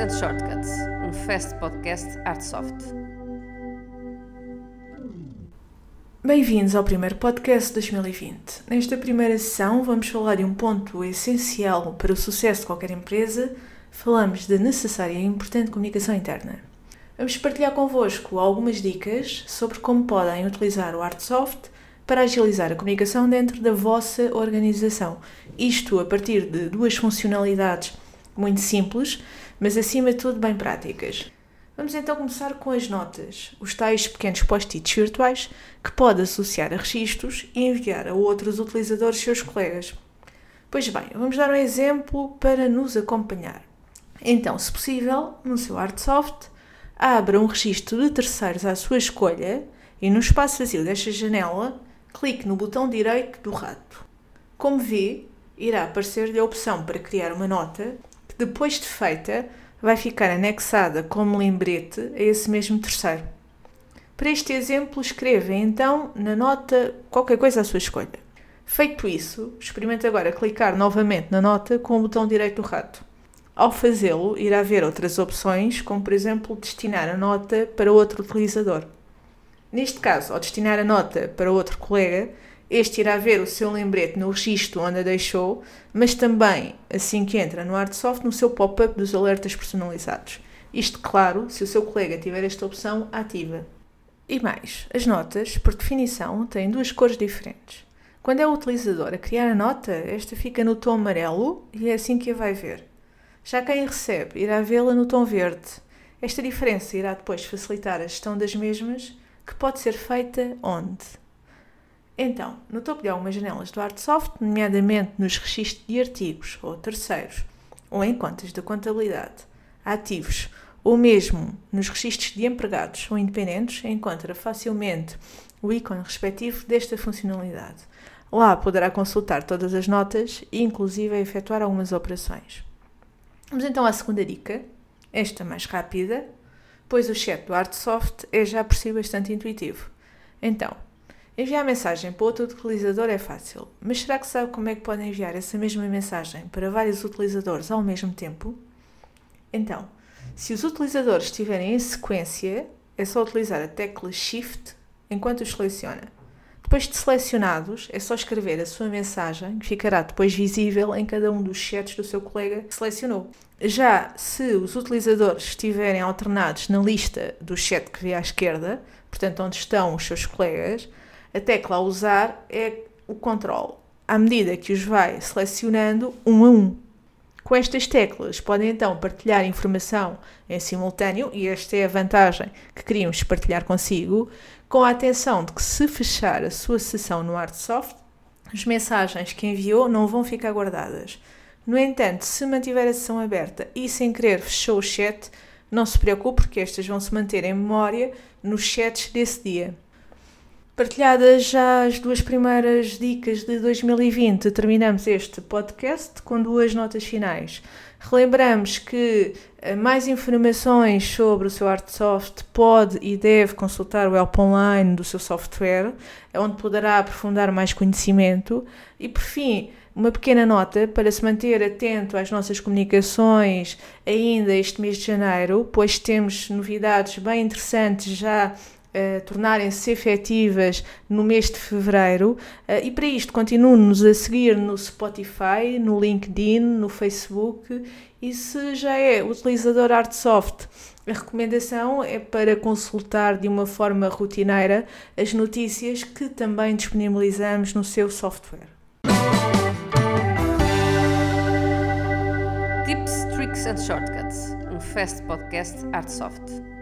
and Shortcuts, um fast podcast Artsoft. Bem-vindos ao primeiro podcast de 2020. Nesta primeira sessão vamos falar de um ponto essencial para o sucesso de qualquer empresa. Falamos da necessária e importante comunicação interna. Vamos partilhar convosco algumas dicas sobre como podem utilizar o Artsoft para agilizar a comunicação dentro da vossa organização. Isto a partir de duas funcionalidades muito simples, mas acima de tudo bem práticas. Vamos então começar com as notas, os tais pequenos post-its virtuais que pode associar a registros e enviar a outros utilizadores seus colegas. Pois bem, vamos dar um exemplo para nos acompanhar. Então, se possível, no seu Artsoft, abra um registro de terceiros à sua escolha e no espaço vazio desta janela, clique no botão direito do rato. Como vê, irá aparecer-lhe a opção para criar uma nota depois de feita, vai ficar anexada como lembrete a esse mesmo terceiro. Para este exemplo, escreva então na nota qualquer coisa à sua escolha. Feito isso, experimente agora clicar novamente na nota com o botão direito do rato. Ao fazê-lo, irá ver outras opções, como por exemplo destinar a nota para outro utilizador. Neste caso, ao destinar a nota para outro colega, este irá ver o seu lembrete no registro onde a deixou, mas também, assim que entra no Artsoft, no seu pop-up dos alertas personalizados. Isto, claro, se o seu colega tiver esta opção ativa. E mais, as notas, por definição, têm duas cores diferentes. Quando é o utilizador a criar a nota, esta fica no tom amarelo e é assim que a vai ver. Já quem recebe irá vê-la no tom verde. Esta diferença irá depois facilitar a gestão das mesmas que pode ser feita onde? Então, no topo de algumas janelas do Artsoft, nomeadamente nos registros de artigos ou terceiros, ou em contas da contabilidade, ativos, ou mesmo nos registros de empregados ou independentes, encontra facilmente o ícone respectivo desta funcionalidade. Lá poderá consultar todas as notas e, inclusive, efetuar algumas operações. Vamos então à segunda dica, esta mais rápida, pois o chat do Artsoft é já por si bastante intuitivo. Então, enviar mensagem para outro utilizador é fácil, mas será que sabe como é que pode enviar essa mesma mensagem para vários utilizadores ao mesmo tempo? Então, se os utilizadores estiverem em sequência, é só utilizar a tecla Shift enquanto os seleciona. Depois de selecionados, é só escrever a sua mensagem, que ficará depois visível em cada um dos chats do seu colega que selecionou. Já se os utilizadores estiverem alternados na lista do chat que vê à esquerda, portanto onde estão os seus colegas, a tecla a usar é o control, à medida que os vai selecionando um a um. Com estas teclas podem então partilhar informação em simultâneo, e esta é a vantagem que queríamos partilhar consigo, com a atenção de que se fechar a sua sessão no Artsoft, as mensagens que enviou não vão ficar guardadas. No entanto, se mantiver a sessão aberta e sem querer fechou o chat, não se preocupe porque estas vão se manter em memória nos chats desse dia. Partilhadas já as duas primeiras dicas de 2020, terminamos este podcast com duas notas finais. Relembramos que eh, mais informações sobre o seu Artsoft pode e deve consultar o Help Online do seu software, onde poderá aprofundar mais conhecimento. E por fim, uma pequena nota para se manter atento às nossas comunicações ainda este mês de janeiro, pois temos novidades bem interessantes já Uh, tornarem-se efetivas no mês de fevereiro. Uh, e para isto, continue-nos a seguir no Spotify, no LinkedIn, no Facebook. E se já é utilizador Artsoft, a recomendação é para consultar de uma forma rotineira as notícias que também disponibilizamos no seu software. Tips, Tricks and Shortcuts, um fast podcast Artsoft.